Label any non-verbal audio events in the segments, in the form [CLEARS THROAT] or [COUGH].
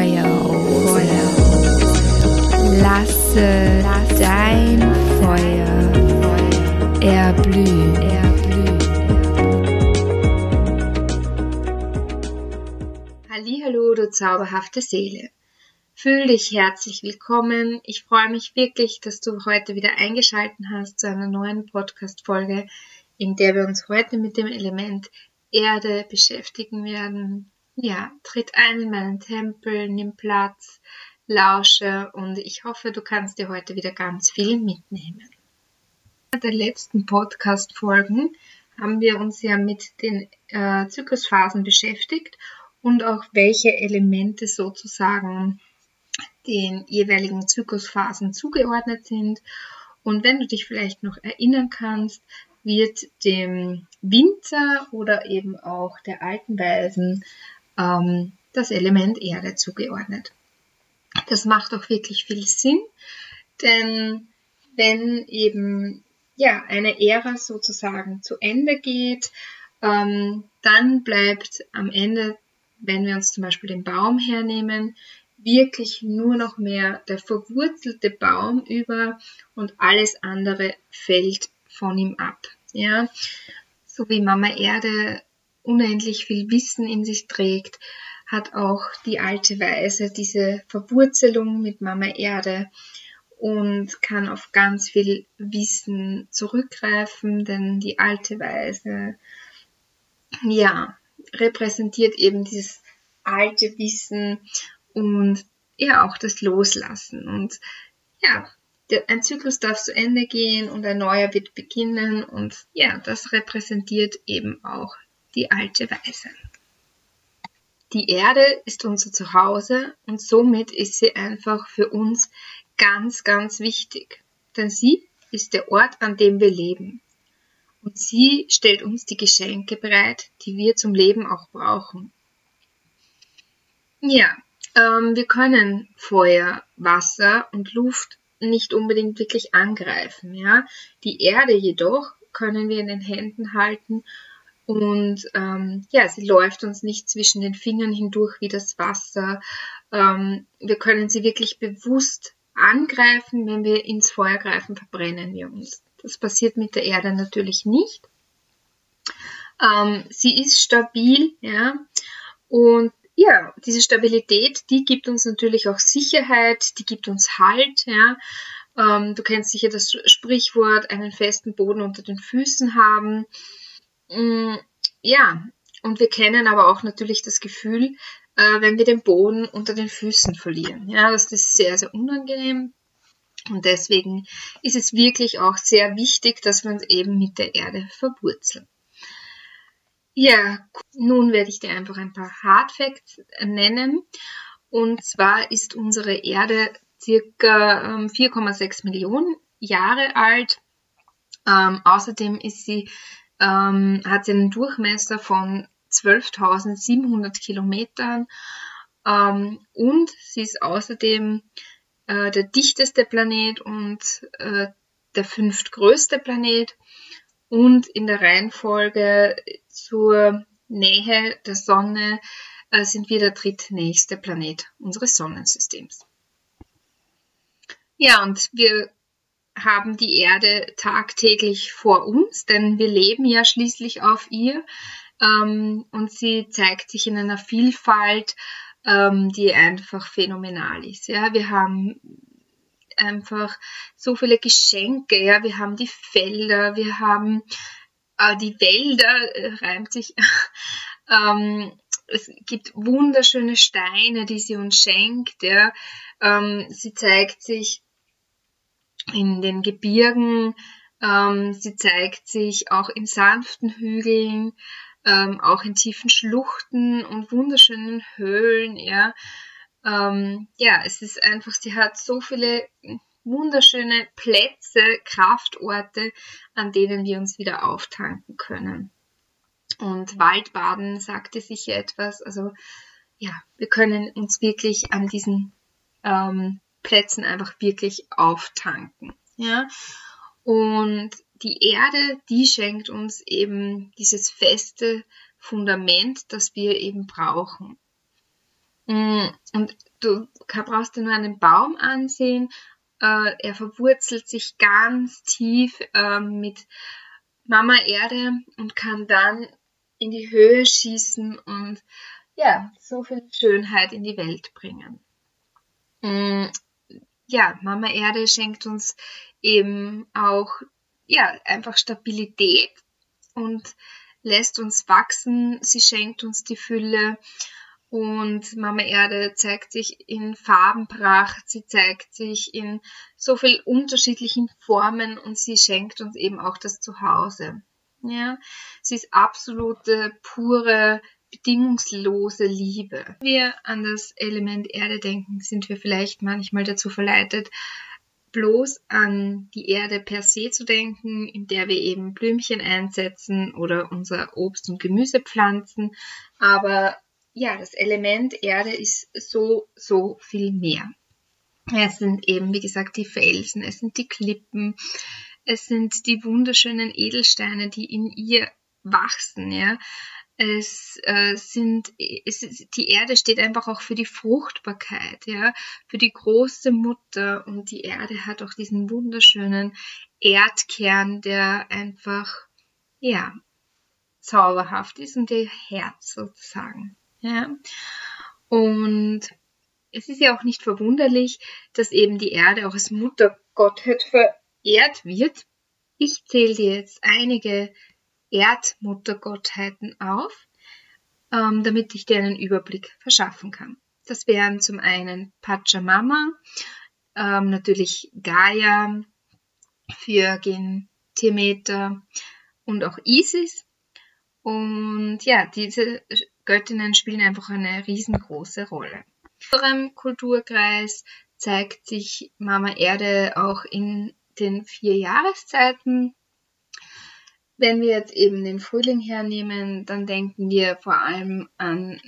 Feuer, Feuer. Lasse dein Feuer erblühen. Hallo, du zauberhafte Seele. Fühl dich herzlich willkommen. Ich freue mich wirklich, dass du heute wieder eingeschaltet hast zu einer neuen Podcast-Folge, in der wir uns heute mit dem Element Erde beschäftigen werden. Ja, tritt ein in meinen Tempel, nimm Platz, lausche und ich hoffe, du kannst dir heute wieder ganz viel mitnehmen. In der letzten Podcast-Folgen haben wir uns ja mit den äh, Zyklusphasen beschäftigt und auch welche Elemente sozusagen den jeweiligen Zyklusphasen zugeordnet sind. Und wenn du dich vielleicht noch erinnern kannst, wird dem Winter oder eben auch der alten Weisen ähm, das Element Erde zugeordnet. Das macht auch wirklich viel Sinn, denn wenn eben ja eine Ära sozusagen zu Ende geht, ähm, dann bleibt am Ende, wenn wir uns zum Beispiel den Baum hernehmen, wirklich nur noch mehr der verwurzelte Baum über und alles andere fällt von ihm ab. Ja, so wie Mama Erde unendlich viel Wissen in sich trägt, hat auch die alte Weise diese Verwurzelung mit Mama Erde und kann auf ganz viel Wissen zurückgreifen, denn die alte Weise, ja, repräsentiert eben dieses alte Wissen und ja auch das Loslassen. Und ja, ein Zyklus darf zu Ende gehen und ein neuer wird beginnen und ja, das repräsentiert eben auch die alte Weise. Die Erde ist unser Zuhause und somit ist sie einfach für uns ganz, ganz wichtig, denn sie ist der Ort, an dem wir leben. Und sie stellt uns die Geschenke bereit, die wir zum Leben auch brauchen. Ja, ähm, wir können Feuer, Wasser und Luft nicht unbedingt wirklich angreifen. Ja? Die Erde jedoch können wir in den Händen halten und ähm, ja, sie läuft uns nicht zwischen den Fingern hindurch wie das Wasser. Ähm, wir können sie wirklich bewusst angreifen. Wenn wir ins Feuer greifen, verbrennen wir uns. Das passiert mit der Erde natürlich nicht. Ähm, sie ist stabil, ja, und ja, diese Stabilität, die gibt uns natürlich auch Sicherheit, die gibt uns Halt, ja. Ähm, du kennst sicher das Sprichwort, einen festen Boden unter den Füßen haben. Mm, ja, und wir kennen aber auch natürlich das Gefühl, äh, wenn wir den Boden unter den Füßen verlieren. Ja, das ist sehr, sehr unangenehm. Und deswegen ist es wirklich auch sehr wichtig, dass wir uns eben mit der Erde verwurzeln. Ja, nun werde ich dir einfach ein paar Hard Facts nennen. Und zwar ist unsere Erde circa 4,6 ähm, Millionen Jahre alt. Ähm, außerdem ist sie, ähm, hat einen Durchmesser von 12.700 Kilometern ähm, und sie ist außerdem äh, der dichteste Planet und äh, der fünftgrößte Planet und in der Reihenfolge zur Nähe der Sonne äh, sind wir der drittnächste Planet unseres Sonnensystems. Ja, und wir haben die Erde tagtäglich vor uns, denn wir leben ja schließlich auf ihr ähm, und sie zeigt sich in einer Vielfalt, ähm, die einfach phänomenal ist. Ja, wir haben einfach so viele Geschenke. Ja, wir haben die Felder, wir haben äh, die Wälder, äh, reimt sich. [LAUGHS] ähm, es gibt wunderschöne Steine, die sie uns schenkt. Ja. Ähm, sie zeigt sich in den Gebirgen, ähm, sie zeigt sich auch in sanften Hügeln, ähm, auch in tiefen Schluchten und wunderschönen Höhlen. Ja. Ähm, ja, es ist einfach, sie hat so viele wunderschöne Plätze, Kraftorte, an denen wir uns wieder auftanken können. Und Waldbaden sagte sicher etwas. Also ja, wir können uns wirklich an diesen ähm, Plätzen einfach wirklich auftanken. Ja, und die Erde, die schenkt uns eben dieses feste Fundament, das wir eben brauchen. Mm, und du brauchst dir nur einen Baum ansehen. Äh, er verwurzelt sich ganz tief äh, mit Mama Erde und kann dann in die Höhe schießen und ja, so viel Schönheit in die Welt bringen. Ja, Mama Erde schenkt uns eben auch ja, einfach Stabilität und lässt uns wachsen. Sie schenkt uns die Fülle und Mama Erde zeigt sich in Farbenpracht, sie zeigt sich in so viel unterschiedlichen Formen und sie schenkt uns eben auch das Zuhause. Ja, sie ist absolute, pure, bedingungslose Liebe. Wenn wir an das Element Erde denken, sind wir vielleicht manchmal dazu verleitet, bloß an die Erde per se zu denken, in der wir eben Blümchen einsetzen oder unser Obst und Gemüse pflanzen. Aber ja, das Element Erde ist so, so viel mehr. Es sind eben, wie gesagt, die Felsen, es sind die Klippen, es sind die wunderschönen Edelsteine, die in ihr wachsen, ja. Es äh, sind, es, die Erde steht einfach auch für die Fruchtbarkeit, ja, für die große Mutter und die Erde hat auch diesen wunderschönen Erdkern, der einfach, ja, zauberhaft ist und ihr Herz sozusagen. Ja? Und es ist ja auch nicht verwunderlich, dass eben die Erde auch als Muttergottheit verehrt wird. Ich zähle dir jetzt einige Erdmuttergottheiten auf, ähm, damit ich dir einen Überblick verschaffen kann. Das wären zum einen Pachamama, ähm, natürlich Gaia, für Gen Demeter und auch Isis. Und ja, diese Göttinnen spielen einfach eine riesengroße Rolle. In unserem Kulturkreis zeigt sich Mama Erde auch in den vier Jahreszeiten. Wenn wir jetzt eben den Frühling hernehmen, dann denken wir vor allem an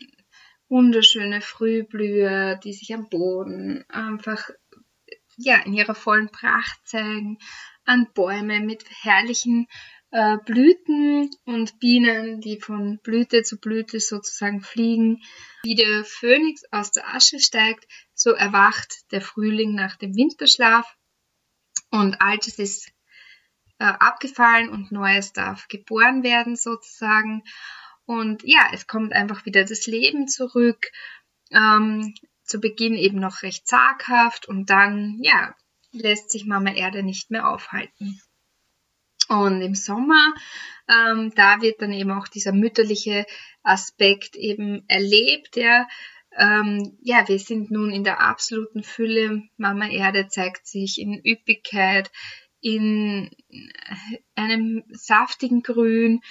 wunderschöne Frühblüher, die sich am Boden einfach ja in ihrer vollen Pracht zeigen, an Bäume mit herrlichen äh, Blüten und Bienen, die von Blüte zu Blüte sozusagen fliegen. Wie der Phönix aus der Asche steigt, so erwacht der Frühling nach dem Winterschlaf und Altes ist äh, abgefallen und Neues darf geboren werden sozusagen. Und ja, es kommt einfach wieder das Leben zurück. Ähm, zu Beginn eben noch recht zaghaft und dann, ja, lässt sich Mama Erde nicht mehr aufhalten. Und im Sommer, ähm, da wird dann eben auch dieser mütterliche Aspekt eben erlebt, ja. Ähm, ja, wir sind nun in der absoluten Fülle. Mama Erde zeigt sich in Üppigkeit, in einem saftigen Grün.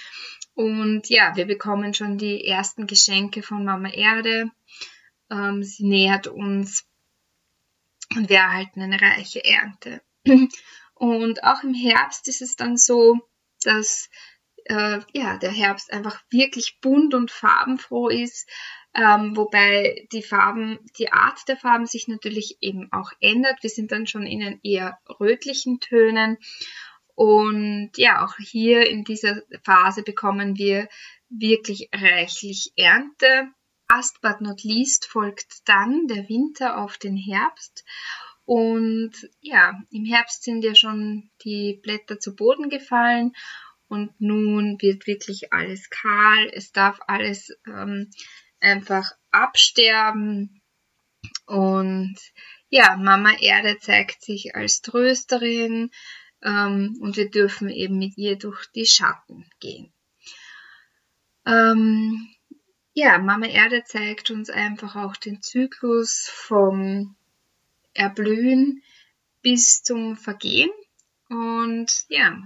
Und ja, wir bekommen schon die ersten Geschenke von Mama Erde. Ähm, sie nähert uns und wir erhalten eine reiche Ernte. [CLEARS THROAT] Und auch im Herbst ist es dann so, dass äh, ja, der Herbst einfach wirklich bunt und farbenfroh ist, ähm, wobei die Farben, die Art der Farben sich natürlich eben auch ändert. Wir sind dann schon in den eher rötlichen Tönen. Und ja, auch hier in dieser Phase bekommen wir wirklich reichlich Ernte. Last but not least folgt dann der Winter auf den Herbst. Und ja, im Herbst sind ja schon die Blätter zu Boden gefallen und nun wird wirklich alles kahl. Es darf alles ähm, einfach absterben. Und ja, Mama Erde zeigt sich als Trösterin ähm, und wir dürfen eben mit ihr durch die Schatten gehen. Ähm, ja, Mama Erde zeigt uns einfach auch den Zyklus vom Erblühen bis zum Vergehen. Und ja,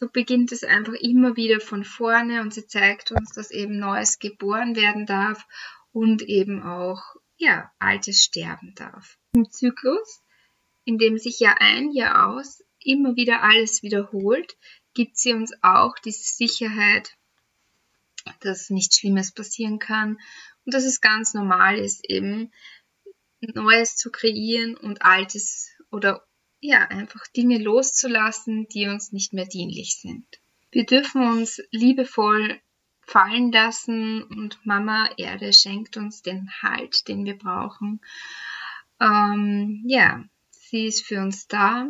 so beginnt es einfach immer wieder von vorne und sie zeigt uns, dass eben Neues geboren werden darf und eben auch, ja, Altes sterben darf. Im Zyklus, in dem sich Jahr ein, Jahr aus immer wieder alles wiederholt, gibt sie uns auch diese Sicherheit, dass nichts Schlimmes passieren kann und dass es ganz normal ist, eben Neues zu kreieren und Altes oder ja, einfach Dinge loszulassen, die uns nicht mehr dienlich sind. Wir dürfen uns liebevoll fallen lassen und Mama Erde schenkt uns den Halt, den wir brauchen. Ähm, ja, sie ist für uns da.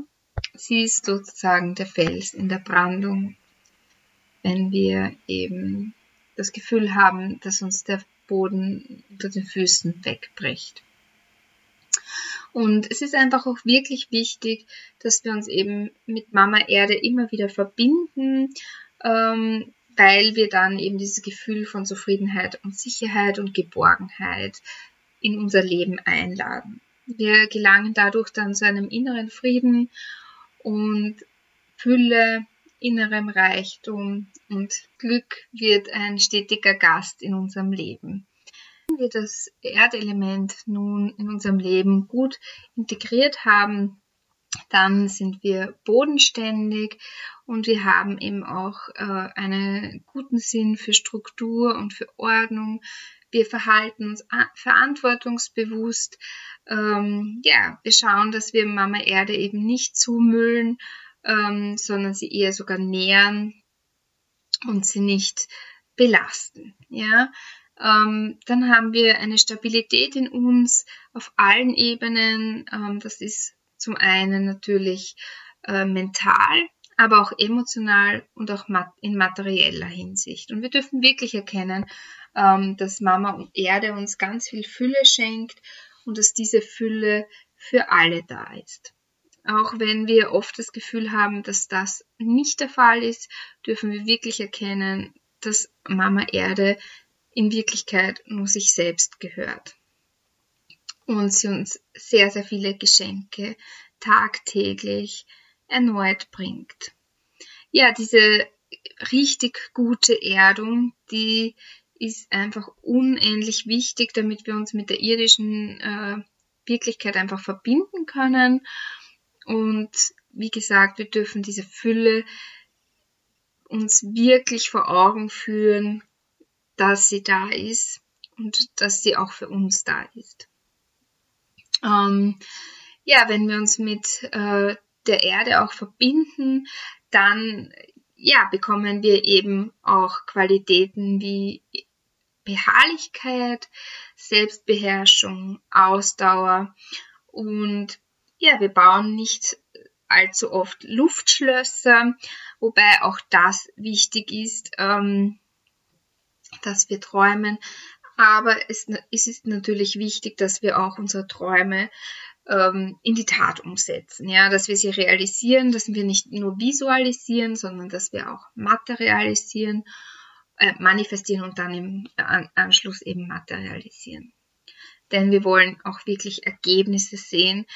Sie ist sozusagen der Fels in der Brandung, wenn wir eben das Gefühl haben, dass uns der Boden unter den Füßen wegbricht. Und es ist einfach auch wirklich wichtig, dass wir uns eben mit Mama Erde immer wieder verbinden, ähm, weil wir dann eben dieses Gefühl von Zufriedenheit und Sicherheit und Geborgenheit in unser Leben einladen. Wir gelangen dadurch dann zu einem inneren Frieden und Fülle, innerem Reichtum und Glück wird ein stetiger Gast in unserem Leben. Wir das Erdelement nun in unserem Leben gut integriert haben, dann sind wir bodenständig und wir haben eben auch äh, einen guten Sinn für Struktur und für Ordnung. Wir verhalten uns verantwortungsbewusst. Ähm, ja, wir schauen, dass wir Mama Erde eben nicht zumüllen, ähm, sondern sie eher sogar nähren und sie nicht belasten. Ja, ähm, dann haben wir eine Stabilität in uns auf allen Ebenen. Ähm, das ist zum einen natürlich äh, mental, aber auch emotional und auch mat in materieller Hinsicht. Und wir dürfen wirklich erkennen, ähm, dass Mama und Erde uns ganz viel Fülle schenkt und dass diese Fülle für alle da ist. Auch wenn wir oft das Gefühl haben, dass das nicht der Fall ist, dürfen wir wirklich erkennen, dass Mama Erde in Wirklichkeit nur sich selbst gehört. Und sie uns sehr, sehr viele Geschenke tagtäglich erneut bringt. Ja, diese richtig gute Erdung, die ist einfach unendlich wichtig, damit wir uns mit der irdischen äh, Wirklichkeit einfach verbinden können. Und wie gesagt, wir dürfen diese Fülle uns wirklich vor Augen führen, dass sie da ist und dass sie auch für uns da ist. Ähm, ja, wenn wir uns mit äh, der Erde auch verbinden, dann ja, bekommen wir eben auch Qualitäten wie Beharrlichkeit, Selbstbeherrschung, Ausdauer und ja, wir bauen nicht allzu oft Luftschlösser, wobei auch das wichtig ist. Ähm, dass wir träumen. Aber es, es ist natürlich wichtig, dass wir auch unsere Träume ähm, in die Tat umsetzen. Ja, dass wir sie realisieren, dass wir nicht nur visualisieren, sondern dass wir auch materialisieren, äh, manifestieren und dann im An Anschluss eben materialisieren. Denn wir wollen auch wirklich Ergebnisse sehen.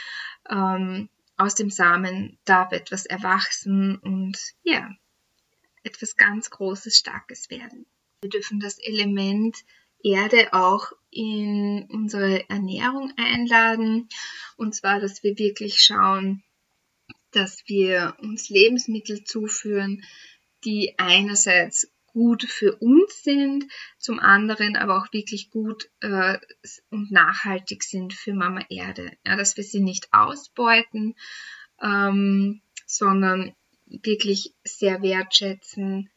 Ähm, aus dem Samen darf etwas erwachsen und ja, etwas ganz Großes, Starkes werden. Wir dürfen das Element Erde auch in unsere Ernährung einladen. Und zwar, dass wir wirklich schauen, dass wir uns Lebensmittel zuführen, die einerseits gut für uns sind, zum anderen aber auch wirklich gut äh, und nachhaltig sind für Mama Erde. Ja, dass wir sie nicht ausbeuten, ähm, sondern wirklich sehr wertschätzen,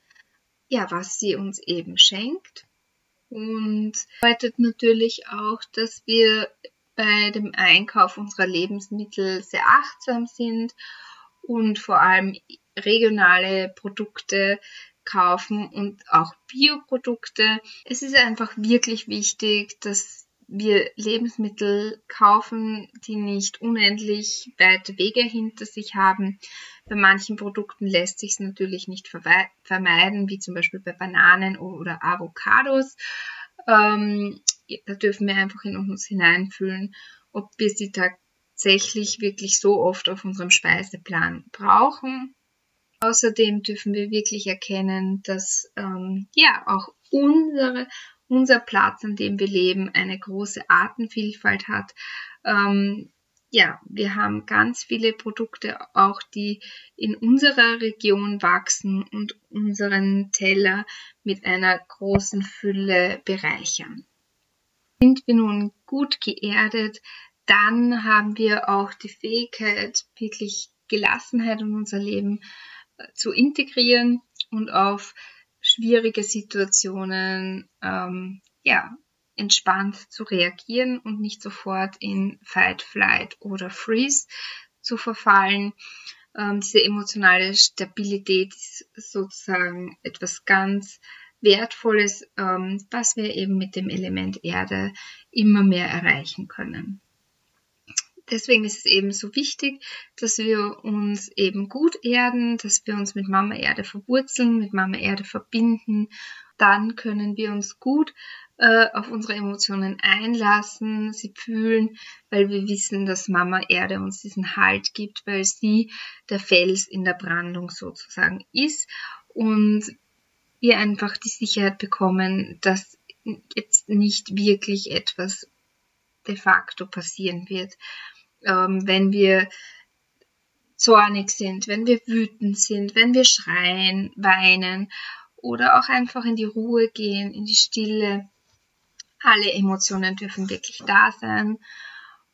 ja, was sie uns eben schenkt. Und bedeutet natürlich auch, dass wir bei dem Einkauf unserer Lebensmittel sehr achtsam sind und vor allem regionale Produkte kaufen und auch Bioprodukte. Es ist einfach wirklich wichtig, dass wir Lebensmittel kaufen, die nicht unendlich weite Wege hinter sich haben. Bei manchen Produkten lässt sich es natürlich nicht vermeiden, wie zum Beispiel bei Bananen oder Avocados. Ähm, da dürfen wir einfach in uns hineinfühlen, ob wir sie tatsächlich wirklich so oft auf unserem Speiseplan brauchen. Außerdem dürfen wir wirklich erkennen, dass ähm, ja auch unsere unser Platz, an dem wir leben, eine große Artenvielfalt hat. Ähm, ja, wir haben ganz viele Produkte auch, die in unserer Region wachsen und unseren Teller mit einer großen Fülle bereichern. Sind wir nun gut geerdet, dann haben wir auch die Fähigkeit, wirklich Gelassenheit in unser Leben äh, zu integrieren und auf schwierige Situationen ähm, ja entspannt zu reagieren und nicht sofort in Fight, Flight oder Freeze zu verfallen. Ähm, diese emotionale Stabilität ist sozusagen etwas ganz Wertvolles, ähm, was wir eben mit dem Element Erde immer mehr erreichen können. Deswegen ist es eben so wichtig, dass wir uns eben gut erden, dass wir uns mit Mama Erde verwurzeln, mit Mama Erde verbinden. Dann können wir uns gut äh, auf unsere Emotionen einlassen, sie fühlen, weil wir wissen, dass Mama Erde uns diesen Halt gibt, weil sie der Fels in der Brandung sozusagen ist und wir einfach die Sicherheit bekommen, dass jetzt nicht wirklich etwas de facto passieren wird, ähm, wenn wir zornig sind, wenn wir wütend sind, wenn wir schreien, weinen oder auch einfach in die Ruhe gehen, in die Stille. Alle Emotionen dürfen wirklich da sein.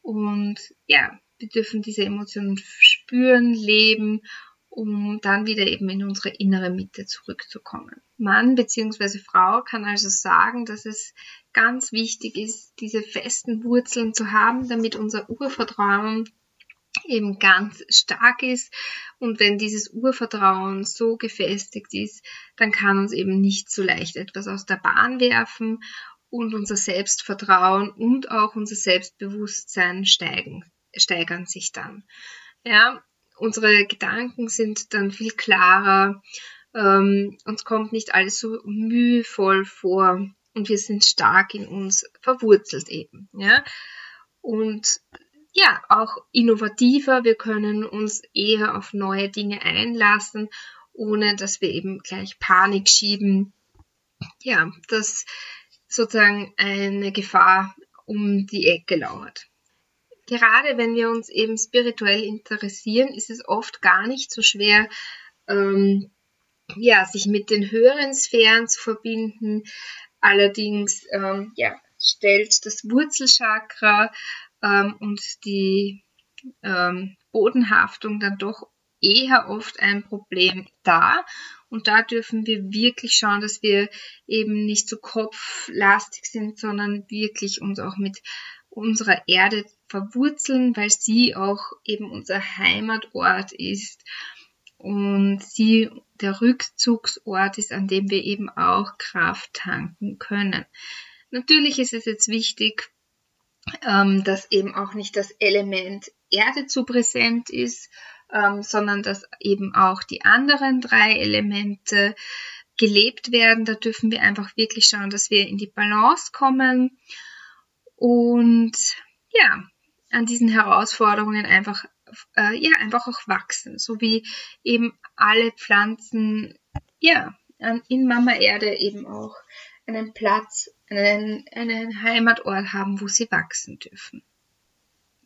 Und ja, wir dürfen diese Emotionen spüren, leben, um dann wieder eben in unsere innere Mitte zurückzukommen. Mann bzw. Frau kann also sagen, dass es ganz wichtig ist, diese festen Wurzeln zu haben, damit unser Urvertrauen eben ganz stark ist. Und wenn dieses Urvertrauen so gefestigt ist, dann kann uns eben nicht so leicht etwas aus der Bahn werfen und unser Selbstvertrauen und auch unser Selbstbewusstsein steigen, steigern sich dann. Ja, unsere Gedanken sind dann viel klarer, ähm, uns kommt nicht alles so mühevoll vor und wir sind stark in uns verwurzelt eben, ja. Und ja, auch innovativer, wir können uns eher auf neue Dinge einlassen, ohne dass wir eben gleich Panik schieben. Ja, das sozusagen eine Gefahr um die Ecke lauert. Gerade wenn wir uns eben spirituell interessieren, ist es oft gar nicht so schwer, ähm, ja, sich mit den höheren Sphären zu verbinden. Allerdings ähm, ja, stellt das Wurzelchakra ähm, und die ähm, Bodenhaftung dann doch eher oft ein Problem da. Und da dürfen wir wirklich schauen, dass wir eben nicht so kopflastig sind, sondern wirklich uns auch mit unserer Erde verwurzeln, weil sie auch eben unser Heimatort ist und sie der Rückzugsort ist, an dem wir eben auch Kraft tanken können. Natürlich ist es jetzt wichtig, ähm, dass eben auch nicht das Element Erde zu präsent ist, ähm, sondern dass eben auch die anderen drei Elemente gelebt werden. Da dürfen wir einfach wirklich schauen, dass wir in die Balance kommen und ja, an diesen Herausforderungen einfach äh, ja einfach auch wachsen, so wie eben alle Pflanzen ja in Mama Erde eben auch einen Platz, einen, einen Heimatort haben, wo sie wachsen dürfen.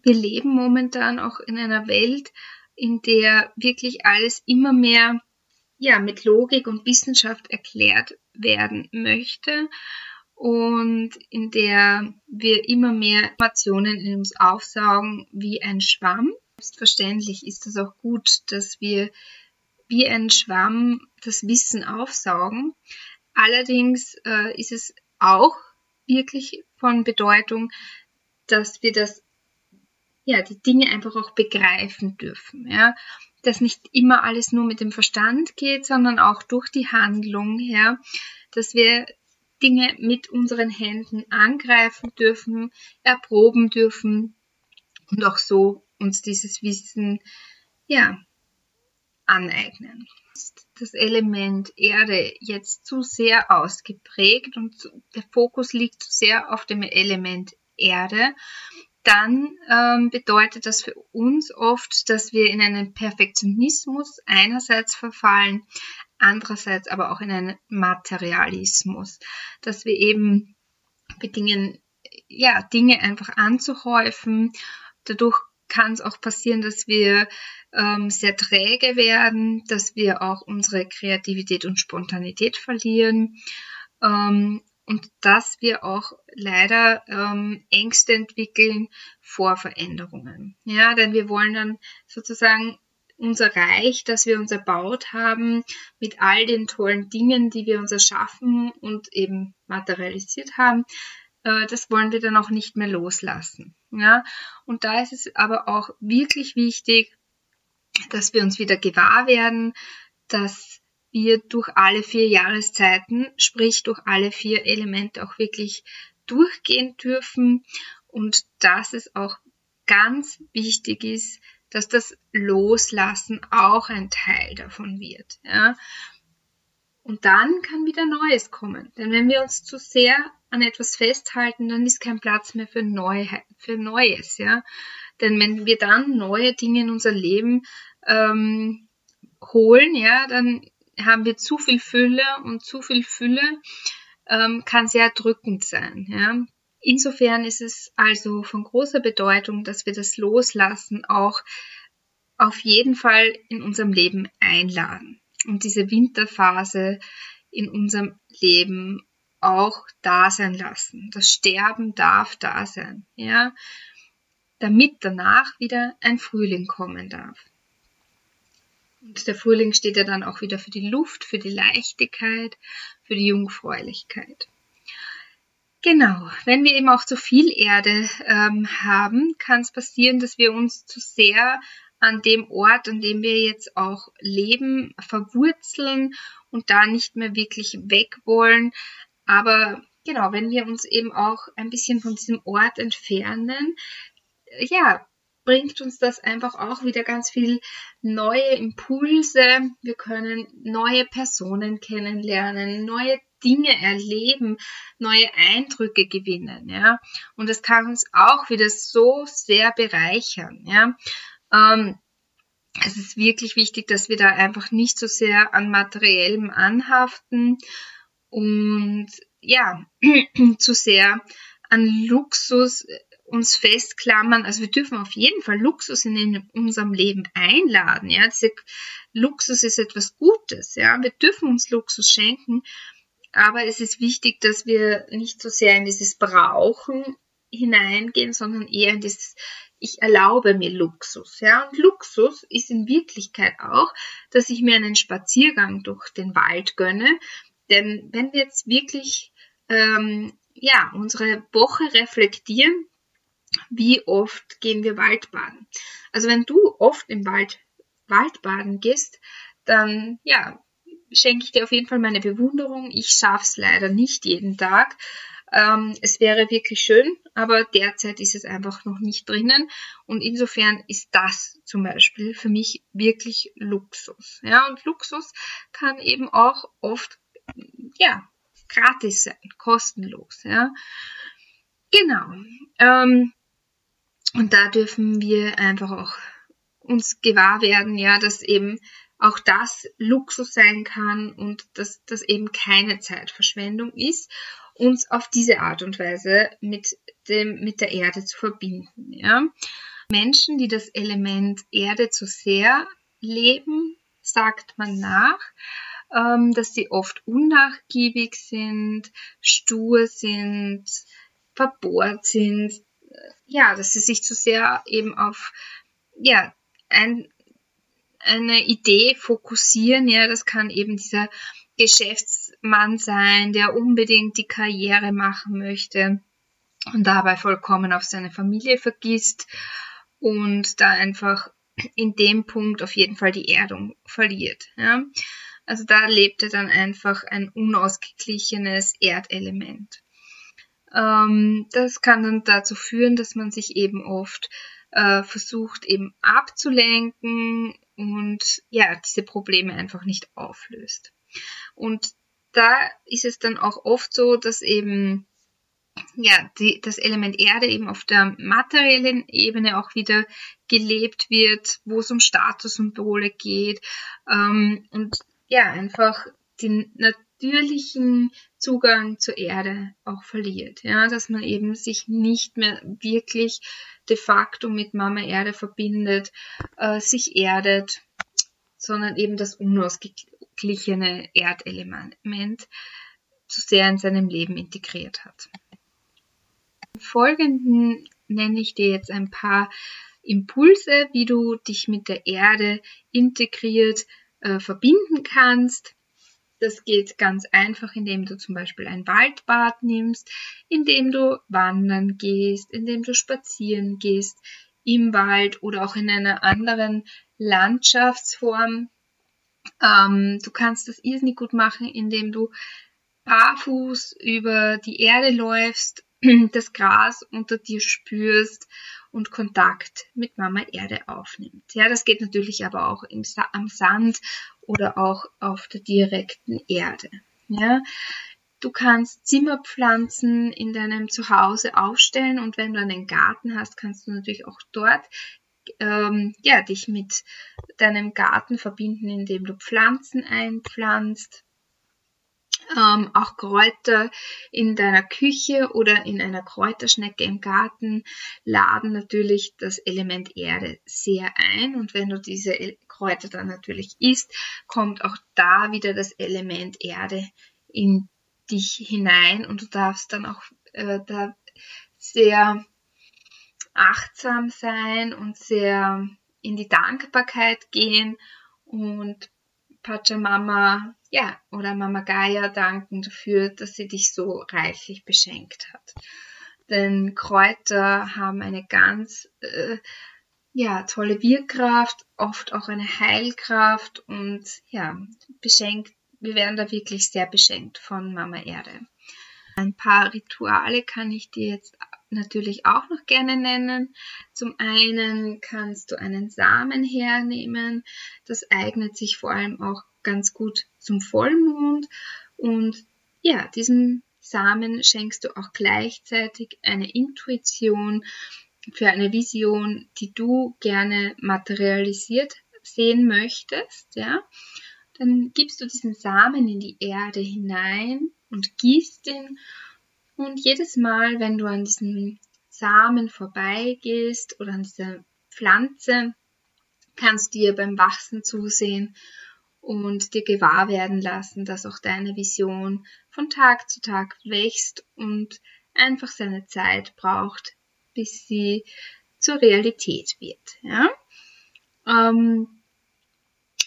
Wir leben momentan auch in einer Welt, in der wirklich alles immer mehr ja, mit Logik und Wissenschaft erklärt werden möchte und in der wir immer mehr Informationen in uns aufsaugen wie ein Schwamm. Selbstverständlich ist es auch gut, dass wir wie ein Schwamm das Wissen aufsaugen. Allerdings äh, ist es auch wirklich von Bedeutung, dass wir das ja, die Dinge einfach auch begreifen dürfen, ja. Dass nicht immer alles nur mit dem Verstand geht, sondern auch durch die Handlung, ja. Dass wir Dinge mit unseren Händen angreifen dürfen, erproben dürfen und auch so uns dieses Wissen, ja, aneignen. Das Element Erde jetzt zu sehr ausgeprägt und der Fokus liegt zu sehr auf dem Element Erde dann ähm, bedeutet das für uns oft, dass wir in einen Perfektionismus einerseits verfallen, andererseits aber auch in einen Materialismus, dass wir eben bedingen, ja, Dinge einfach anzuhäufen. Dadurch kann es auch passieren, dass wir ähm, sehr träge werden, dass wir auch unsere Kreativität und Spontanität verlieren. Ähm, und dass wir auch leider ähm, Ängste entwickeln vor Veränderungen. Ja, denn wir wollen dann sozusagen unser Reich, das wir uns erbaut haben, mit all den tollen Dingen, die wir uns erschaffen und eben materialisiert haben, äh, das wollen wir dann auch nicht mehr loslassen. Ja? Und da ist es aber auch wirklich wichtig, dass wir uns wieder gewahr werden, dass wir durch alle vier Jahreszeiten, sprich durch alle vier Elemente auch wirklich durchgehen dürfen und dass es auch ganz wichtig ist, dass das Loslassen auch ein Teil davon wird. Ja? Und dann kann wieder Neues kommen. Denn wenn wir uns zu sehr an etwas festhalten, dann ist kein Platz mehr für, Neuheit, für Neues. Ja? Denn wenn wir dann neue Dinge in unser Leben ähm, holen, ja, dann haben wir zu viel Fülle und zu viel Fülle ähm, kann sehr drückend sein. Ja? Insofern ist es also von großer Bedeutung, dass wir das Loslassen auch auf jeden Fall in unserem Leben einladen und diese Winterphase in unserem Leben auch da sein lassen. Das Sterben darf da sein, ja, damit danach wieder ein Frühling kommen darf. Und der Frühling steht ja dann auch wieder für die Luft, für die Leichtigkeit, für die Jungfräulichkeit. Genau, wenn wir eben auch zu viel Erde ähm, haben, kann es passieren, dass wir uns zu sehr an dem Ort, an dem wir jetzt auch leben, verwurzeln und da nicht mehr wirklich weg wollen. Aber genau, wenn wir uns eben auch ein bisschen von diesem Ort entfernen, ja, bringt uns das einfach auch wieder ganz viel neue Impulse. Wir können neue Personen kennenlernen, neue Dinge erleben, neue Eindrücke gewinnen, ja. Und das kann uns auch wieder so sehr bereichern, ja. Ähm, es ist wirklich wichtig, dass wir da einfach nicht so sehr an materiellem anhaften und ja, [CLEARS THROAT] zu sehr an Luxus uns festklammern. Also wir dürfen auf jeden Fall Luxus in unserem Leben einladen. Ja, Luxus ist etwas Gutes. Ja, wir dürfen uns Luxus schenken, aber es ist wichtig, dass wir nicht so sehr in dieses Brauchen hineingehen, sondern eher in dieses ich erlaube mir Luxus. Ja, und Luxus ist in Wirklichkeit auch, dass ich mir einen Spaziergang durch den Wald gönne. Denn wenn wir jetzt wirklich ähm, ja unsere Woche reflektieren, wie oft gehen wir Waldbaden? Also wenn du oft im Wald Waldbaden gehst, dann ja, schenke ich dir auf jeden Fall meine Bewunderung. Ich schaff's leider nicht jeden Tag. Ähm, es wäre wirklich schön, aber derzeit ist es einfach noch nicht drinnen. Und insofern ist das zum Beispiel für mich wirklich Luxus. Ja, und Luxus kann eben auch oft, ja, gratis sein, kostenlos. Ja, genau. Ähm, und da dürfen wir einfach auch uns gewahr werden, ja, dass eben auch das Luxus sein kann und dass das eben keine Zeitverschwendung ist, uns auf diese Art und Weise mit dem, mit der Erde zu verbinden, ja. Menschen, die das Element Erde zu sehr leben, sagt man nach, ähm, dass sie oft unnachgiebig sind, stur sind, verbohrt sind, ja, dass sie sich zu sehr eben auf, ja, ein, eine Idee fokussieren, ja, das kann eben dieser Geschäftsmann sein, der unbedingt die Karriere machen möchte und dabei vollkommen auf seine Familie vergisst und da einfach in dem Punkt auf jeden Fall die Erdung verliert. Ja. Also da lebt er dann einfach ein unausgeglichenes Erdelement. Ähm, das kann dann dazu führen, dass man sich eben oft äh, versucht eben abzulenken und ja, diese Probleme einfach nicht auflöst. Und da ist es dann auch oft so, dass eben ja, die, das Element Erde eben auf der materiellen Ebene auch wieder gelebt wird, wo es um Statussymbole geht ähm, und ja, einfach die natürlichen Zugang zur Erde auch verliert. Ja, dass man eben sich nicht mehr wirklich de facto mit Mama Erde verbindet, äh, sich erdet, sondern eben das unausgeglichene Erdelement zu sehr in seinem Leben integriert hat. Im Folgenden nenne ich dir jetzt ein paar Impulse, wie du dich mit der Erde integriert äh, verbinden kannst. Das geht ganz einfach, indem du zum Beispiel ein Waldbad nimmst, indem du wandern gehst, indem du spazieren gehst im Wald oder auch in einer anderen Landschaftsform. Ähm, du kannst das irrsinnig gut machen, indem du barfuß über die Erde läufst, [CLEARS THROAT] das Gras unter dir spürst und Kontakt mit Mama Erde aufnimmt. Ja, das geht natürlich aber auch im, am Sand oder auch auf der direkten Erde. Ja, du kannst Zimmerpflanzen in deinem Zuhause aufstellen und wenn du einen Garten hast, kannst du natürlich auch dort ähm, ja, dich mit deinem Garten verbinden, indem du Pflanzen einpflanzt ähm, auch Kräuter in deiner Küche oder in einer Kräuterschnecke im Garten laden natürlich das Element Erde sehr ein. Und wenn du diese Kräuter dann natürlich isst, kommt auch da wieder das Element Erde in dich hinein. Und du darfst dann auch äh, da sehr achtsam sein und sehr in die Dankbarkeit gehen. Und Pachamama, ja, oder Mama Gaia danken dafür, dass sie dich so reichlich beschenkt hat. Denn Kräuter haben eine ganz äh, ja, tolle Wirkkraft, oft auch eine Heilkraft und ja, beschenkt, wir werden da wirklich sehr beschenkt von Mama Erde. Ein paar Rituale kann ich dir jetzt natürlich auch noch gerne nennen. Zum einen kannst du einen Samen hernehmen. Das eignet sich vor allem auch ganz gut zum Vollmond. Und ja, diesem Samen schenkst du auch gleichzeitig eine Intuition für eine Vision, die du gerne materialisiert sehen möchtest, ja. Dann gibst du diesen Samen in die Erde hinein und gießt ihn und jedes Mal, wenn du an diesem Samen vorbeigehst oder an dieser Pflanze, kannst du dir beim Wachsen zusehen und dir gewahr werden lassen, dass auch deine Vision von Tag zu Tag wächst und einfach seine Zeit braucht, bis sie zur Realität wird. Ja? Ähm,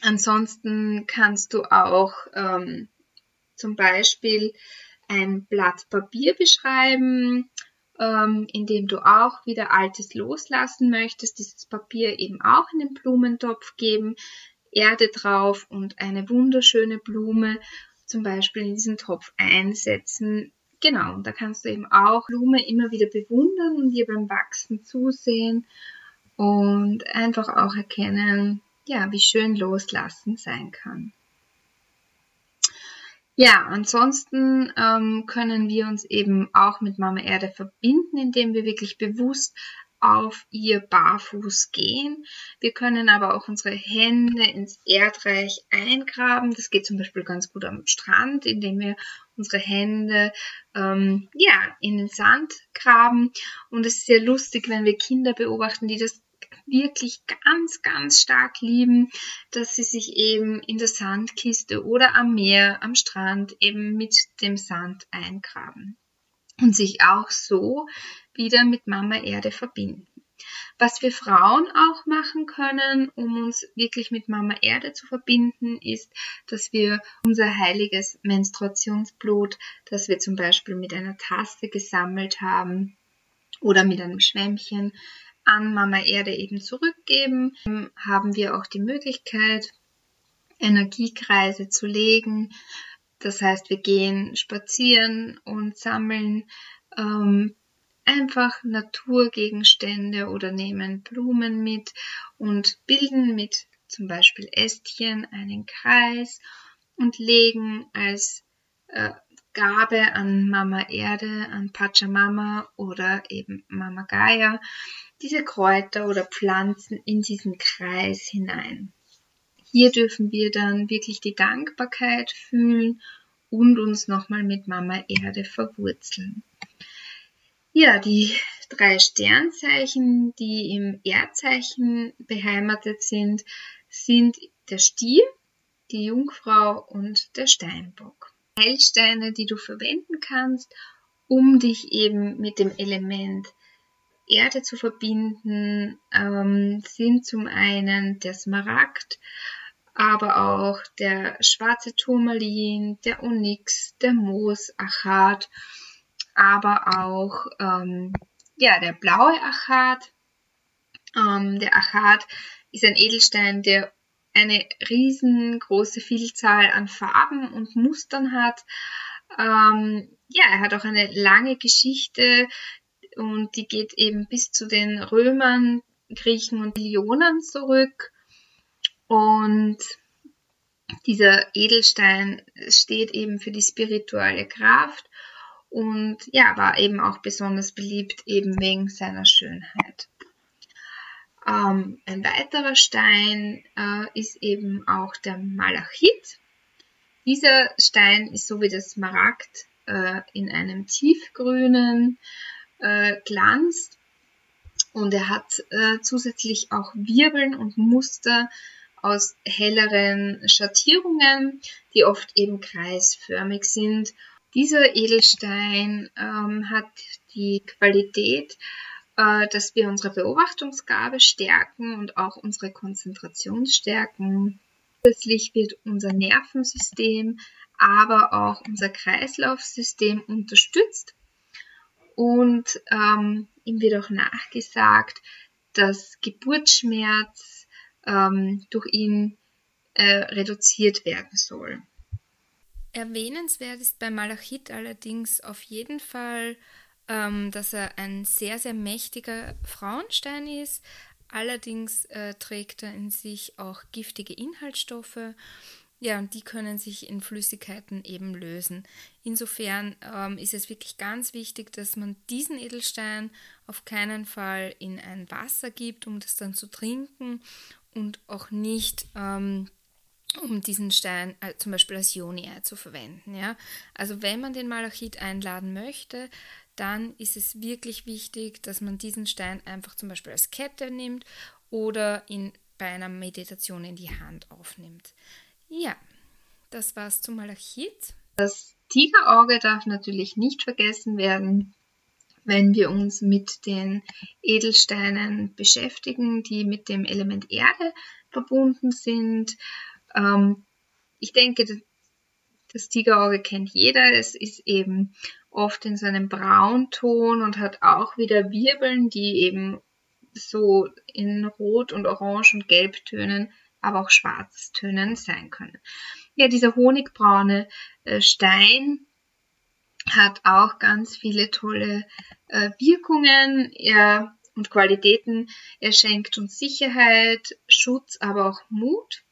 ansonsten kannst du auch ähm, zum Beispiel ein Blatt Papier beschreiben, ähm, in dem du auch wieder Altes loslassen möchtest. Dieses Papier eben auch in den Blumentopf geben, Erde drauf und eine wunderschöne Blume zum Beispiel in diesen Topf einsetzen. Genau, und da kannst du eben auch Blume immer wieder bewundern und ihr beim Wachsen zusehen und einfach auch erkennen, ja, wie schön loslassen sein kann. Ja, ansonsten ähm, können wir uns eben auch mit Mama Erde verbinden, indem wir wirklich bewusst auf ihr barfuß gehen. Wir können aber auch unsere Hände ins Erdreich eingraben. Das geht zum Beispiel ganz gut am Strand, indem wir unsere Hände ähm, ja in den Sand graben. Und es ist sehr lustig, wenn wir Kinder beobachten, die das wirklich ganz, ganz stark lieben, dass sie sich eben in der Sandkiste oder am Meer, am Strand eben mit dem Sand eingraben und sich auch so wieder mit Mama Erde verbinden. Was wir Frauen auch machen können, um uns wirklich mit Mama Erde zu verbinden, ist, dass wir unser heiliges Menstruationsblut, das wir zum Beispiel mit einer Tasse gesammelt haben oder mit einem Schwämmchen, an Mama Erde eben zurückgeben, haben wir auch die Möglichkeit, Energiekreise zu legen. Das heißt, wir gehen spazieren und sammeln ähm, einfach Naturgegenstände oder nehmen Blumen mit und bilden mit zum Beispiel Ästchen einen Kreis und legen als äh, Gabe an Mama Erde, an Pachamama oder eben Mama Gaia diese Kräuter oder Pflanzen in diesen Kreis hinein. Hier dürfen wir dann wirklich die Dankbarkeit fühlen und uns nochmal mit Mama Erde verwurzeln. Ja, die drei Sternzeichen, die im Erdzeichen beheimatet sind, sind der Stier, die Jungfrau und der Steinbock. Heilsteine, die du verwenden kannst, um dich eben mit dem Element Erde zu verbinden, ähm, sind zum einen der Smaragd, aber auch der schwarze Turmalin, der Onyx, der Moos, Achat, aber auch ähm, ja, der blaue Achat. Ähm, der Achat ist ein Edelstein, der eine riesengroße Vielzahl an Farben und Mustern hat. Ähm, ja, er hat auch eine lange Geschichte und die geht eben bis zu den Römern, Griechen und Millionen zurück. Und dieser Edelstein steht eben für die spirituelle Kraft und ja, war eben auch besonders beliebt eben wegen seiner Schönheit. Ähm, ein weiterer Stein äh, ist eben auch der Malachit. Dieser Stein ist so wie das Smaragd äh, in einem tiefgrünen äh, Glanz und er hat äh, zusätzlich auch Wirbeln und Muster aus helleren Schattierungen, die oft eben kreisförmig sind. Dieser Edelstein ähm, hat die Qualität, äh, dass wir unsere Beobachtungsgabe stärken und auch unsere Konzentration stärken. Zusätzlich wird unser Nervensystem, aber auch unser Kreislaufsystem unterstützt. Und ähm, ihm wird auch nachgesagt, dass Geburtsschmerz ähm, durch ihn äh, reduziert werden soll. Erwähnenswert ist bei Malachit allerdings auf jeden Fall ähm, dass er ein sehr, sehr mächtiger Frauenstein ist. Allerdings äh, trägt er in sich auch giftige Inhaltsstoffe. Ja, und die können sich in Flüssigkeiten eben lösen. Insofern ähm, ist es wirklich ganz wichtig, dass man diesen Edelstein auf keinen Fall in ein Wasser gibt, um das dann zu trinken und auch nicht ähm, um diesen Stein äh, zum Beispiel als Joni-Ei zu verwenden. Ja? Also wenn man den Malachit einladen möchte, dann ist es wirklich wichtig, dass man diesen Stein einfach zum Beispiel als Kette nimmt oder ihn bei einer Meditation in die Hand aufnimmt. Ja, das war's zum Malachit. Das Tigerauge darf natürlich nicht vergessen werden, wenn wir uns mit den Edelsteinen beschäftigen, die mit dem Element Erde verbunden sind. Ähm, ich denke, das Tigerauge kennt jeder. Es ist eben oft in so einem Braunton und hat auch wieder Wirbeln, die eben so in Rot und Orange und Gelbtönen, aber auch Schwarztönen sein können. Ja, dieser honigbraune äh, Stein hat auch ganz viele tolle äh, Wirkungen und Qualitäten. Er schenkt uns Sicherheit, Schutz, aber auch Mut.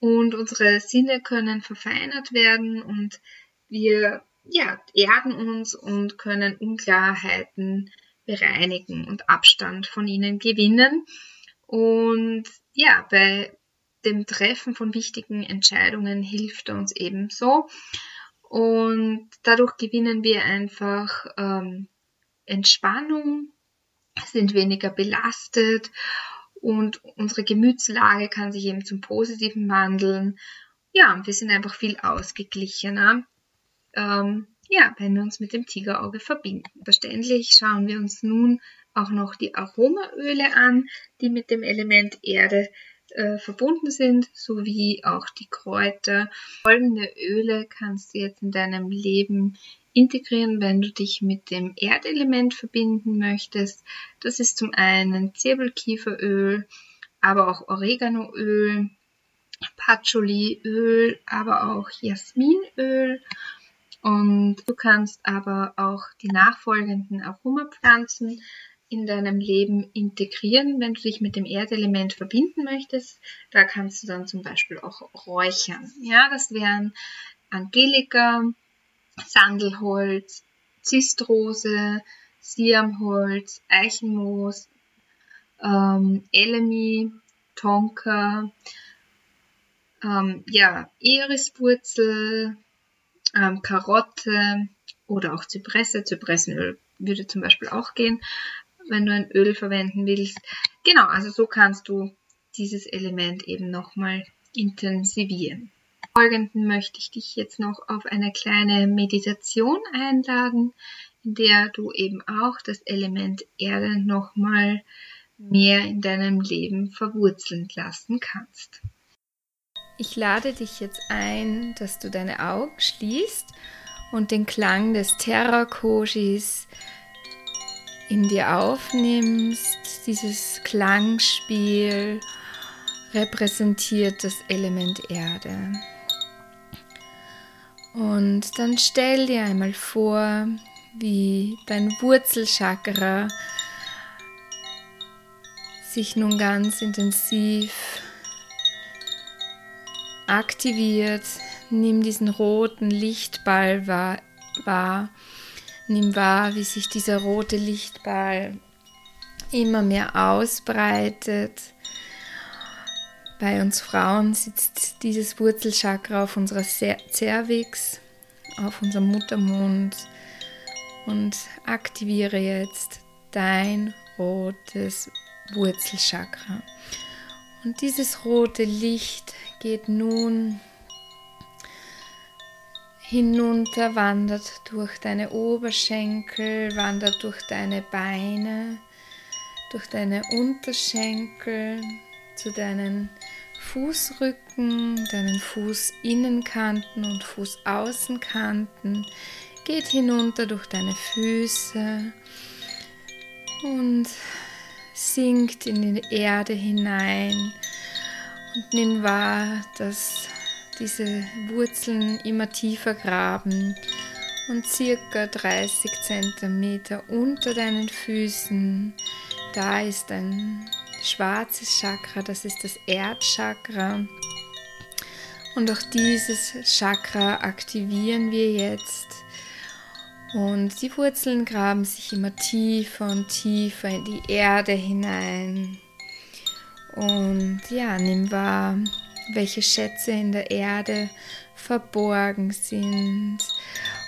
Und unsere Sinne können verfeinert werden und wir ja, erden uns und können Unklarheiten bereinigen und Abstand von ihnen gewinnen. Und ja, bei dem Treffen von wichtigen Entscheidungen hilft uns ebenso. Und dadurch gewinnen wir einfach ähm, Entspannung, sind weniger belastet und unsere Gemütslage kann sich eben zum Positiven wandeln. Ja, wir sind einfach viel ausgeglichener ähm, ja, wenn wir uns mit dem Tigerauge verbinden. Verständlich schauen wir uns nun auch noch die Aromaöle an, die mit dem Element Erde äh, verbunden sind, sowie auch die Kräuter. Folgende Öle kannst du jetzt in deinem Leben integrieren, wenn du dich mit dem Erdelement verbinden möchtest. Das ist zum einen Zirbelkieferöl, aber auch Oreganoöl, Patchouliöl, aber auch Jasminöl und du kannst aber auch die nachfolgenden Aromapflanzen in deinem Leben integrieren, wenn du dich mit dem Erdelement verbinden möchtest. Da kannst du dann zum Beispiel auch räuchern. Ja, das wären Angelika, Sandelholz, Zistrose, Siamholz, Eichenmoos, ähm, Elemi, Tonka, ähm, ja, Iriswurzel, ähm, Karotte oder auch Zypresse. Zypressenöl würde zum Beispiel auch gehen, wenn du ein Öl verwenden willst. Genau, also so kannst du dieses Element eben nochmal intensivieren. Folgenden möchte ich dich jetzt noch auf eine kleine Meditation einladen, in der du eben auch das Element Erde nochmal mehr in deinem Leben verwurzeln lassen kannst. Ich lade dich jetzt ein, dass du deine Augen schließt und den Klang des Terrakojis in dir aufnimmst. Dieses Klangspiel repräsentiert das Element Erde. Und dann stell dir einmal vor, wie dein Wurzelchakra sich nun ganz intensiv aktiviert. Nimm diesen roten Lichtball wahr, wahr. Nimm wahr, wie sich dieser rote Lichtball immer mehr ausbreitet. Bei uns Frauen sitzt dieses Wurzelchakra auf unserer Cervix, auf unserem Muttermund und aktiviere jetzt dein rotes Wurzelchakra. Und dieses rote Licht geht nun hinunter, wandert durch deine Oberschenkel, wandert durch deine Beine, durch deine Unterschenkel zu deinen Fußrücken, deinen Fußinnenkanten und Fußaußenkanten, geht hinunter durch deine Füße und sinkt in die Erde hinein und nimm wahr, dass diese Wurzeln immer tiefer graben und circa 30 cm unter deinen Füßen, da ist ein schwarzes Chakra, das ist das Erdchakra. Und auch dieses Chakra aktivieren wir jetzt. Und die Wurzeln graben sich immer tiefer und tiefer in die Erde hinein. Und ja, nimm wahr, welche Schätze in der Erde verborgen sind.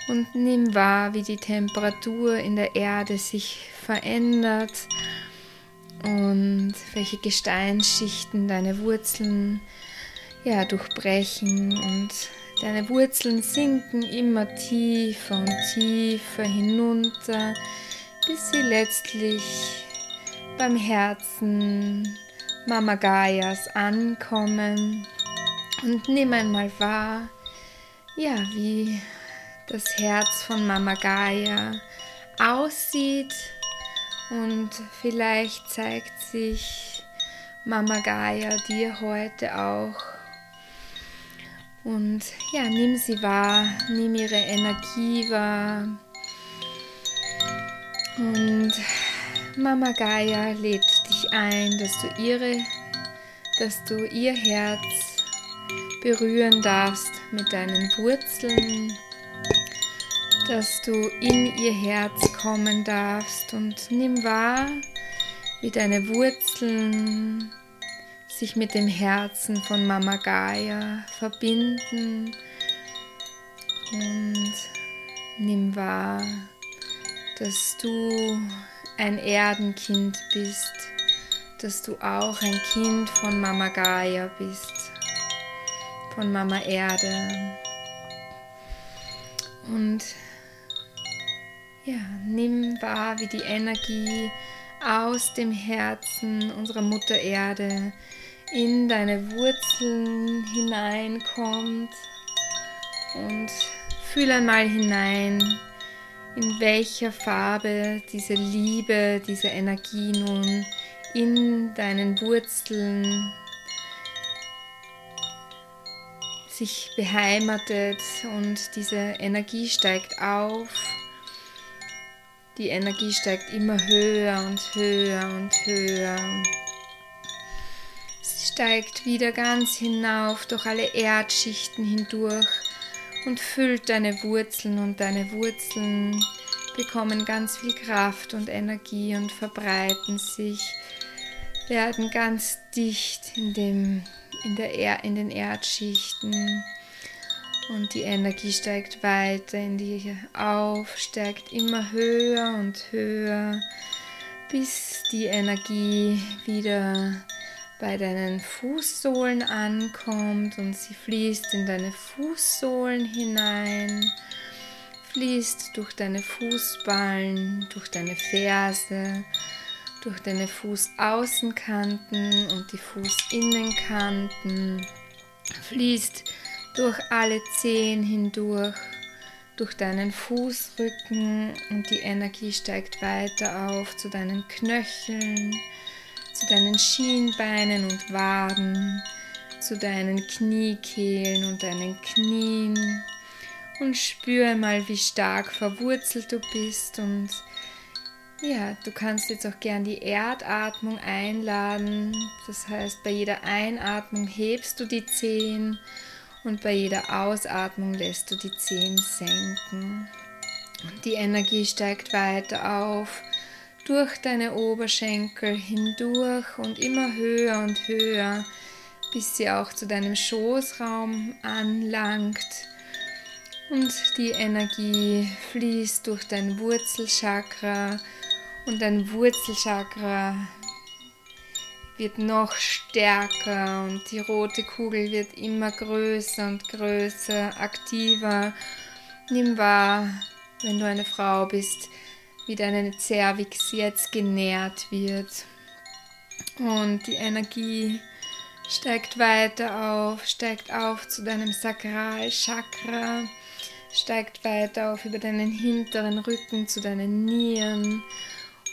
Und nimm wahr, wie die Temperatur in der Erde sich verändert und welche Gesteinsschichten deine Wurzeln ja, durchbrechen. Und deine Wurzeln sinken immer tiefer und tiefer hinunter, bis sie letztlich beim Herzen Mama Gaias ankommen. Und nimm einmal wahr, ja, wie das Herz von Mama Gaia aussieht und vielleicht zeigt sich Mama Gaia dir heute auch. Und ja, nimm sie wahr, nimm ihre Energie wahr. Und Mama Gaia lädt dich ein, dass du ihre, dass du ihr Herz berühren darfst mit deinen Wurzeln dass du in ihr Herz kommen darfst und nimm wahr, wie deine Wurzeln sich mit dem Herzen von Mama Gaia verbinden und nimm wahr, dass du ein Erdenkind bist, dass du auch ein Kind von Mama Gaia bist, von Mama Erde. Und ja, nimm wahr, wie die Energie aus dem Herzen unserer Mutter Erde in deine Wurzeln hineinkommt und fühl einmal hinein, in welcher Farbe diese Liebe, diese Energie nun in deinen Wurzeln sich beheimatet und diese Energie steigt auf die Energie steigt immer höher und höher und höher. Sie steigt wieder ganz hinauf durch alle Erdschichten hindurch und füllt deine Wurzeln und deine Wurzeln bekommen ganz viel Kraft und Energie und verbreiten sich, werden ganz dicht in, dem, in, der er in den Erdschichten und die Energie steigt weiter in dir. Auf, steigt immer höher und höher, bis die Energie wieder bei deinen Fußsohlen ankommt und sie fließt in deine Fußsohlen hinein, fließt durch deine Fußballen, durch deine Ferse, durch deine Fußaußenkanten und die Fußinnenkanten, fließt durch alle Zehen hindurch, durch deinen Fußrücken und die Energie steigt weiter auf zu deinen Knöcheln, zu deinen Schienbeinen und Waden, zu deinen Kniekehlen und deinen Knien und spür mal, wie stark verwurzelt du bist und ja, du kannst jetzt auch gern die Erdatmung einladen. Das heißt, bei jeder Einatmung hebst du die Zehen und bei jeder Ausatmung lässt du die Zehen senken. Die Energie steigt weiter auf durch deine Oberschenkel hindurch und immer höher und höher, bis sie auch zu deinem Schoßraum anlangt. Und die Energie fließt durch dein Wurzelchakra und dein Wurzelchakra wird noch stärker und die rote Kugel wird immer größer und größer, aktiver. Nimm wahr, wenn du eine Frau bist, wie deine Cervix jetzt genährt wird. Und die Energie steigt weiter auf, steigt auf zu deinem Sakralchakra, steigt weiter auf über deinen hinteren Rücken zu deinen Nieren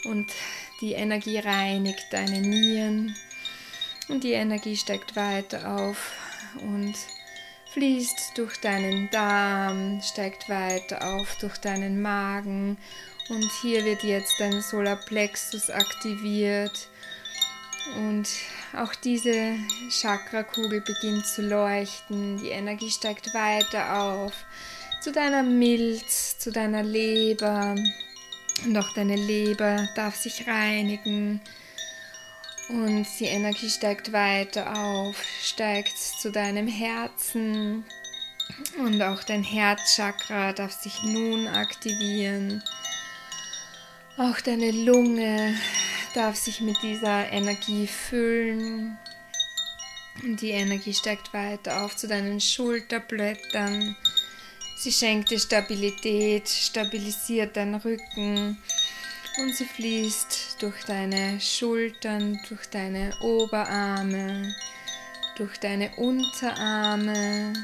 und die Energie reinigt deine Nieren und die Energie steigt weiter auf und fließt durch deinen Darm, steigt weiter auf durch deinen Magen und hier wird jetzt dein Solarplexus aktiviert und auch diese Chakrakugel beginnt zu leuchten, die Energie steigt weiter auf zu deiner Milz, zu deiner Leber, und auch deine Leber darf sich reinigen. Und die Energie steigt weiter auf, steigt zu deinem Herzen. Und auch dein Herzchakra darf sich nun aktivieren. Auch deine Lunge darf sich mit dieser Energie füllen. Und die Energie steigt weiter auf zu deinen Schulterblättern, Sie schenkt dir Stabilität, stabilisiert deinen Rücken und sie fließt durch deine Schultern, durch deine Oberarme, durch deine Unterarme.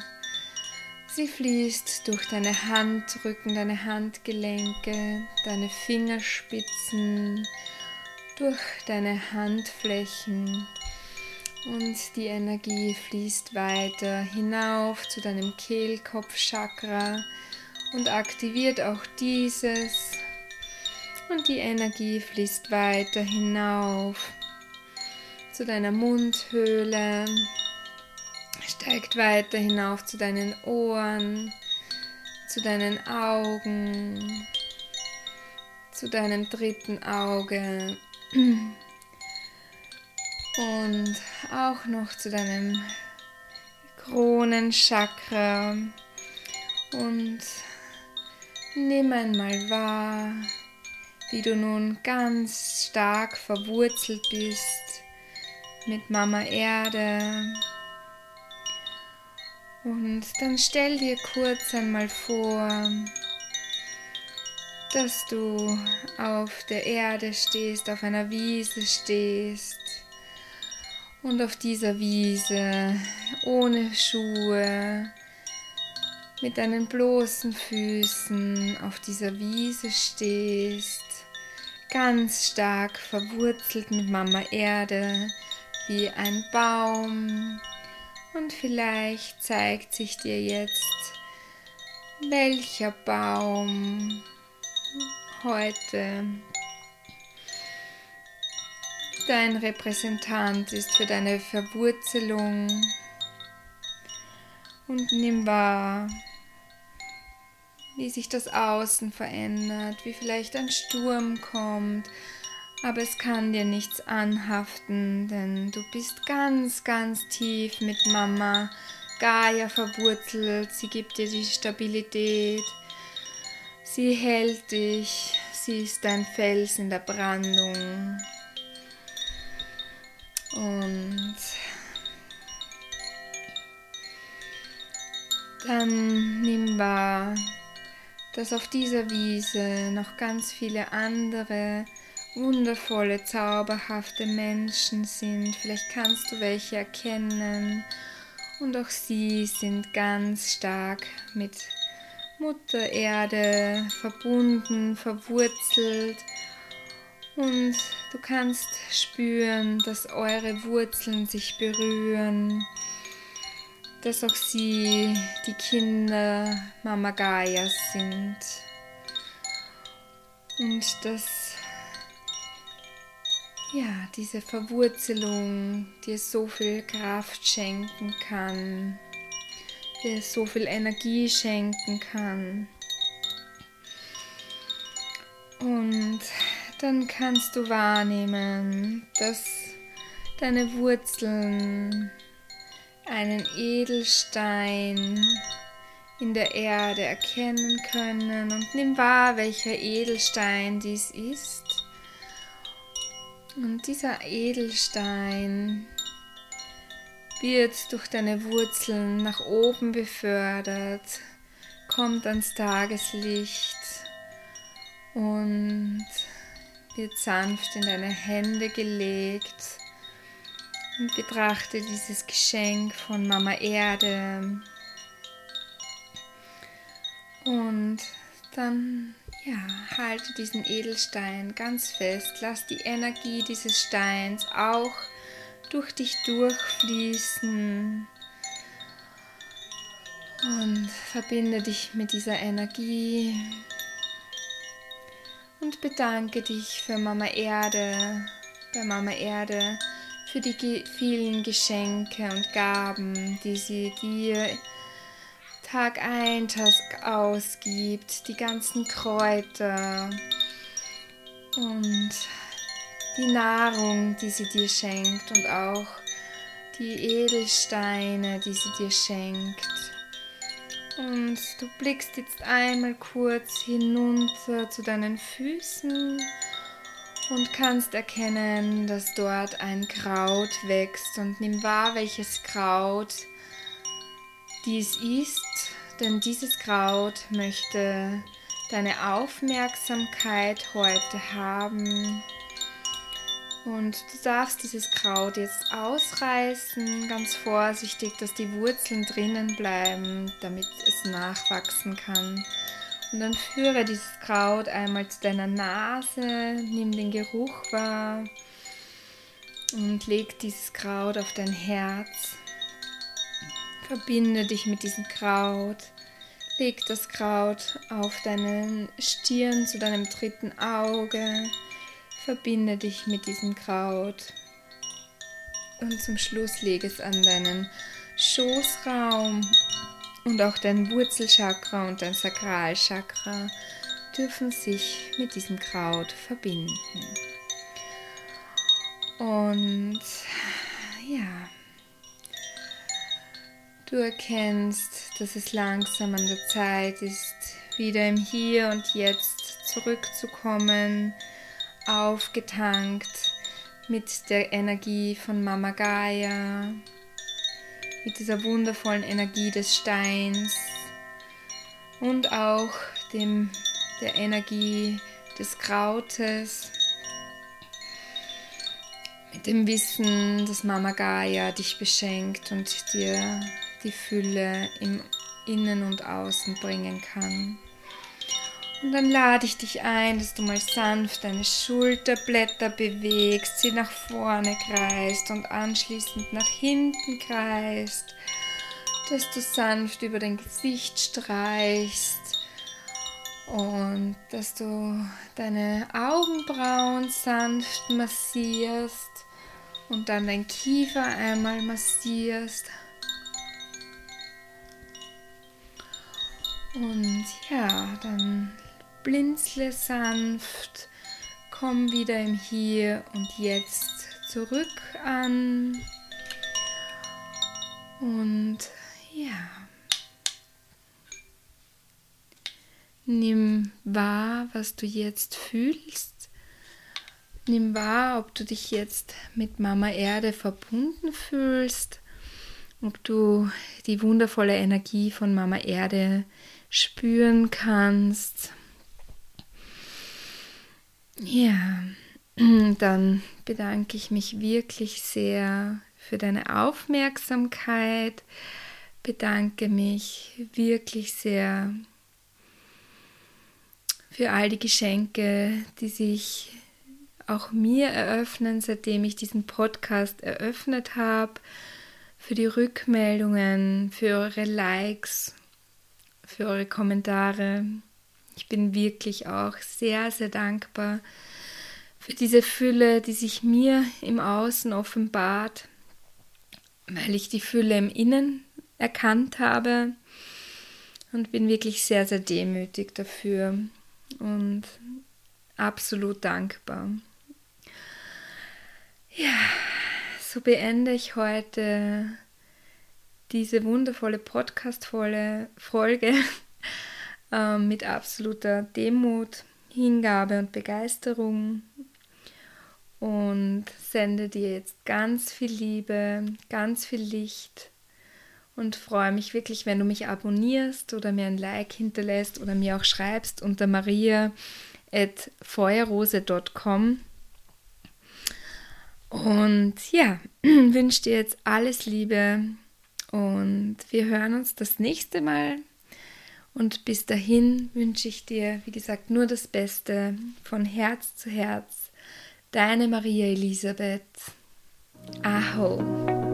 Sie fließt durch deine Handrücken, deine Handgelenke, deine Fingerspitzen, durch deine Handflächen und die Energie fließt weiter hinauf zu deinem Kehlkopfchakra und aktiviert auch dieses. Und die Energie fließt weiter hinauf zu deiner Mundhöhle, steigt weiter hinauf zu deinen Ohren, zu deinen Augen, zu deinem dritten Auge [CLEARS THROAT] und auch noch zu deinem Kronenchakra und nimm einmal wahr, wie du nun ganz stark verwurzelt bist mit Mama Erde. Und dann stell dir kurz einmal vor, dass du auf der Erde stehst, auf einer Wiese stehst und auf dieser Wiese ohne Schuhe mit deinen bloßen Füßen auf dieser Wiese stehst, ganz stark verwurzelt mit Mama Erde wie ein Baum. Und vielleicht zeigt sich dir jetzt, welcher Baum heute dein Repräsentant ist für deine Verwurzelung. Und nimm wahr, wie sich das Außen verändert, wie vielleicht ein Sturm kommt, aber es kann dir nichts anhaften, denn du bist ganz, ganz tief mit Mama Gaia verwurzelt, sie gibt dir die Stabilität, sie hält dich, sie ist dein Fels in der Brandung. Und dann nimm wahr, dass auf dieser Wiese noch ganz viele andere wundervolle, zauberhafte Menschen sind. Vielleicht kannst du welche erkennen. Und auch sie sind ganz stark mit Mutter Erde verbunden, verwurzelt. Und du kannst spüren, dass eure Wurzeln sich berühren, dass auch sie die Kinder Mama Gaia sind. Und dass ja, diese Verwurzelung dir so viel Kraft schenken kann, dir so viel Energie schenken kann. Und dann kannst du wahrnehmen, dass deine Wurzeln einen Edelstein in der Erde erkennen können und nimm wahr, welcher Edelstein dies ist. Und dieser Edelstein wird durch deine Wurzeln nach oben befördert, kommt ans Tageslicht und wird sanft in deine Hände gelegt und betrachte dieses Geschenk von Mama Erde. Und dann ja, halte diesen Edelstein ganz fest. Lass die Energie dieses Steins auch durch dich durchfließen. Und verbinde dich mit dieser Energie. Und bedanke dich für Mama Erde, bei Mama Erde, für die vielen Geschenke und Gaben, die sie dir Tag ein, Tag ausgibt, die ganzen Kräuter und die Nahrung, die sie dir schenkt und auch die Edelsteine, die sie dir schenkt. Und du blickst jetzt einmal kurz hinunter zu deinen Füßen und kannst erkennen, dass dort ein Kraut wächst und nimm wahr, welches Kraut dies ist, denn dieses Kraut möchte deine Aufmerksamkeit heute haben. Und du darfst dieses Kraut jetzt ausreißen, ganz vorsichtig, dass die Wurzeln drinnen bleiben, damit es nachwachsen kann. Und dann führe dieses Kraut einmal zu deiner Nase, nimm den Geruch wahr und leg dieses Kraut auf dein Herz. Verbinde dich mit diesem Kraut. Leg das Kraut auf deinen Stirn zu deinem dritten Auge. Verbinde dich mit diesem Kraut. Und zum Schluss leg es an deinen Schoßraum. Und auch dein Wurzelchakra und dein Sakralchakra dürfen sich mit diesem Kraut verbinden. Und ja, Du erkennst, dass es langsam an der Zeit ist, wieder im Hier und Jetzt zurückzukommen, aufgetankt mit der Energie von Mama Gaia, mit dieser wundervollen Energie des Steins und auch dem, der Energie des Krautes, mit dem Wissen, dass Mama Gaia dich beschenkt und dir die Fülle im Innen und Außen bringen kann. Und dann lade ich dich ein, dass du mal sanft deine Schulterblätter bewegst, sie nach vorne kreist und anschließend nach hinten kreist, dass du sanft über dein Gesicht streichst und dass du deine Augenbrauen sanft massierst und dann dein Kiefer einmal massierst. Und ja, dann blinzle sanft, komm wieder im Hier und Jetzt zurück an. Und ja, nimm wahr, was du jetzt fühlst. Nimm wahr, ob du dich jetzt mit Mama Erde verbunden fühlst, ob du die wundervolle Energie von Mama Erde spüren kannst. Ja, [CLEARS THROAT] dann bedanke ich mich wirklich sehr für deine Aufmerksamkeit, bedanke mich wirklich sehr für all die Geschenke, die sich auch mir eröffnen, seitdem ich diesen Podcast eröffnet habe, für die Rückmeldungen, für eure Likes, für eure Kommentare. Ich bin wirklich auch sehr, sehr dankbar für diese Fülle, die sich mir im Außen offenbart, weil ich die Fülle im Innen erkannt habe und bin wirklich sehr, sehr demütig dafür und absolut dankbar. Ja, so beende ich heute diese wundervolle Podcast-Folge äh, mit absoluter Demut, Hingabe und Begeisterung und sende dir jetzt ganz viel Liebe, ganz viel Licht und freue mich wirklich, wenn du mich abonnierst oder mir ein Like hinterlässt oder mir auch schreibst unter maria.feuerrose.com. Und ja, [CLEARS THROAT] wünsche dir jetzt alles Liebe und wir hören uns das nächste Mal. Und bis dahin wünsche ich dir, wie gesagt, nur das Beste von Herz zu Herz. Deine Maria Elisabeth. Aho.